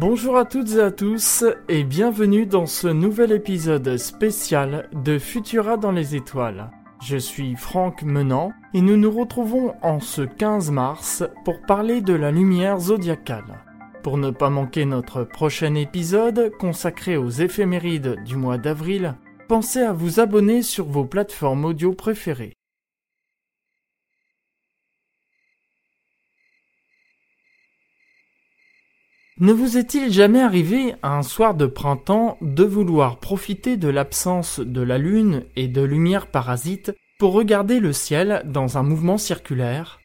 Bonjour à toutes et à tous et bienvenue dans ce nouvel épisode spécial de Futura dans les étoiles. Je suis Franck Menant et nous nous retrouvons en ce 15 mars pour parler de la lumière zodiacale. Pour ne pas manquer notre prochain épisode consacré aux éphémérides du mois d'avril, pensez à vous abonner sur vos plateformes audio préférées. Ne vous est-il jamais arrivé, un soir de printemps, de vouloir profiter de l'absence de la Lune et de lumière parasite pour regarder le ciel dans un mouvement circulaire?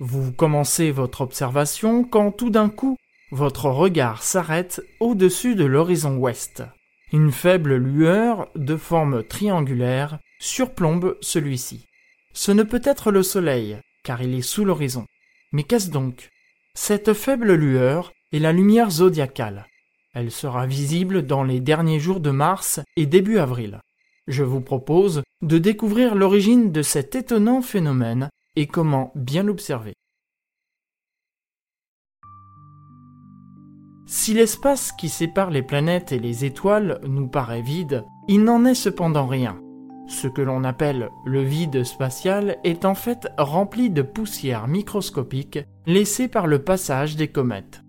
Vous commencez votre observation quand tout d'un coup, votre regard s'arrête au-dessus de l'horizon ouest. Une faible lueur de forme triangulaire surplombe celui-ci. Ce ne peut être le soleil, car il est sous l'horizon. Mais qu'est-ce donc? Cette faible lueur et la lumière zodiacale. Elle sera visible dans les derniers jours de mars et début avril. Je vous propose de découvrir l'origine de cet étonnant phénomène et comment bien l'observer. Si l'espace qui sépare les planètes et les étoiles nous paraît vide, il n'en est cependant rien. Ce que l'on appelle le vide spatial est en fait rempli de poussière microscopique laissée par le passage des comètes.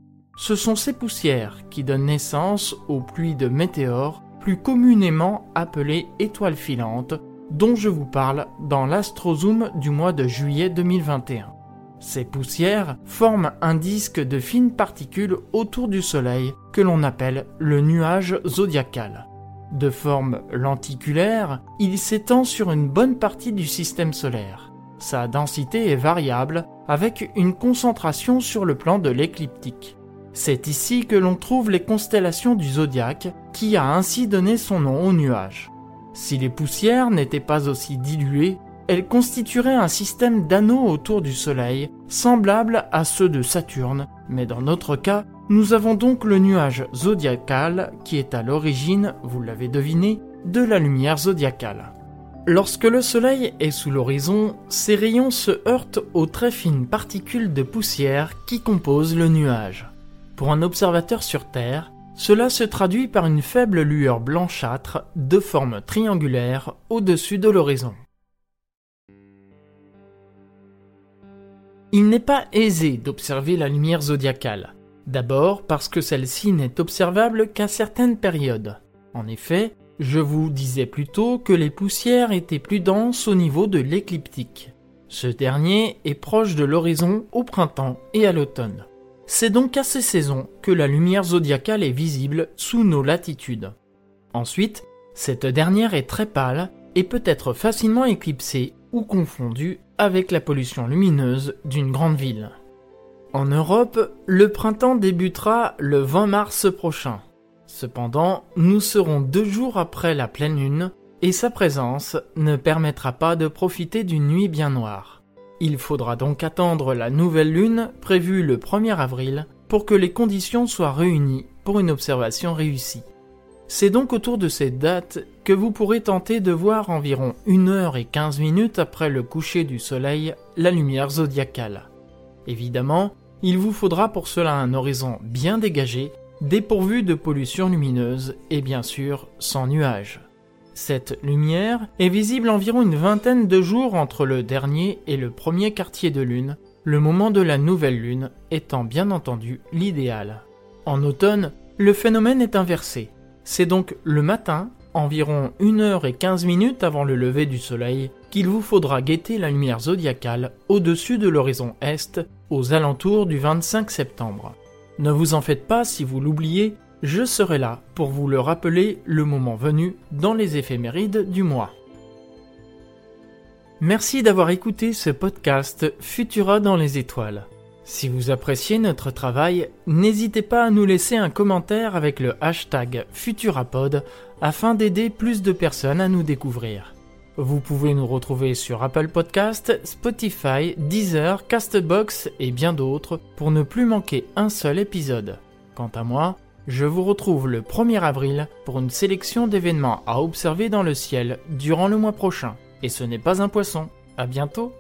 Ce sont ces poussières qui donnent naissance aux pluies de météores, plus communément appelées étoiles filantes, dont je vous parle dans l'astrozoom du mois de juillet 2021. Ces poussières forment un disque de fines particules autour du Soleil que l'on appelle le nuage zodiacal. De forme lenticulaire, il s'étend sur une bonne partie du système solaire. Sa densité est variable avec une concentration sur le plan de l'écliptique. C'est ici que l'on trouve les constellations du zodiaque, qui a ainsi donné son nom au nuage. Si les poussières n'étaient pas aussi diluées, elles constitueraient un système d'anneaux autour du Soleil, semblable à ceux de Saturne, mais dans notre cas, nous avons donc le nuage zodiacal qui est à l'origine, vous l'avez deviné, de la lumière zodiacale. Lorsque le Soleil est sous l'horizon, ses rayons se heurtent aux très fines particules de poussière qui composent le nuage. Pour un observateur sur Terre, cela se traduit par une faible lueur blanchâtre de forme triangulaire au-dessus de l'horizon. Il n'est pas aisé d'observer la lumière zodiacale. D'abord parce que celle-ci n'est observable qu'à certaines périodes. En effet, je vous disais plus tôt que les poussières étaient plus denses au niveau de l'écliptique. Ce dernier est proche de l'horizon au printemps et à l'automne. C'est donc à ces saisons que la lumière zodiacale est visible sous nos latitudes. Ensuite, cette dernière est très pâle et peut être facilement éclipsée ou confondue avec la pollution lumineuse d'une grande ville. En Europe, le printemps débutera le 20 mars prochain. Cependant, nous serons deux jours après la pleine lune et sa présence ne permettra pas de profiter d'une nuit bien noire. Il faudra donc attendre la nouvelle lune prévue le 1er avril pour que les conditions soient réunies pour une observation réussie. C'est donc autour de cette date que vous pourrez tenter de voir environ 1 heure et 15 minutes après le coucher du soleil la lumière zodiacale. Évidemment, il vous faudra pour cela un horizon bien dégagé, dépourvu de pollution lumineuse et bien sûr sans nuages. Cette lumière est visible environ une vingtaine de jours entre le dernier et le premier quartier de lune, le moment de la nouvelle lune étant bien entendu l'idéal. En automne, le phénomène est inversé. C'est donc le matin, environ 1 heure et 15 minutes avant le lever du soleil, qu'il vous faudra guetter la lumière zodiacale au-dessus de l'horizon est, aux alentours du 25 septembre. Ne vous en faites pas si vous l'oubliez, je serai là pour vous le rappeler le moment venu dans les éphémérides du mois. Merci d'avoir écouté ce podcast Futura dans les étoiles. Si vous appréciez notre travail, n'hésitez pas à nous laisser un commentaire avec le hashtag Futurapod afin d'aider plus de personnes à nous découvrir. Vous pouvez nous retrouver sur Apple Podcast, Spotify, Deezer, Castbox et bien d'autres pour ne plus manquer un seul épisode. Quant à moi, je vous retrouve le 1er avril pour une sélection d'événements à observer dans le ciel durant le mois prochain. Et ce n'est pas un poisson. À bientôt!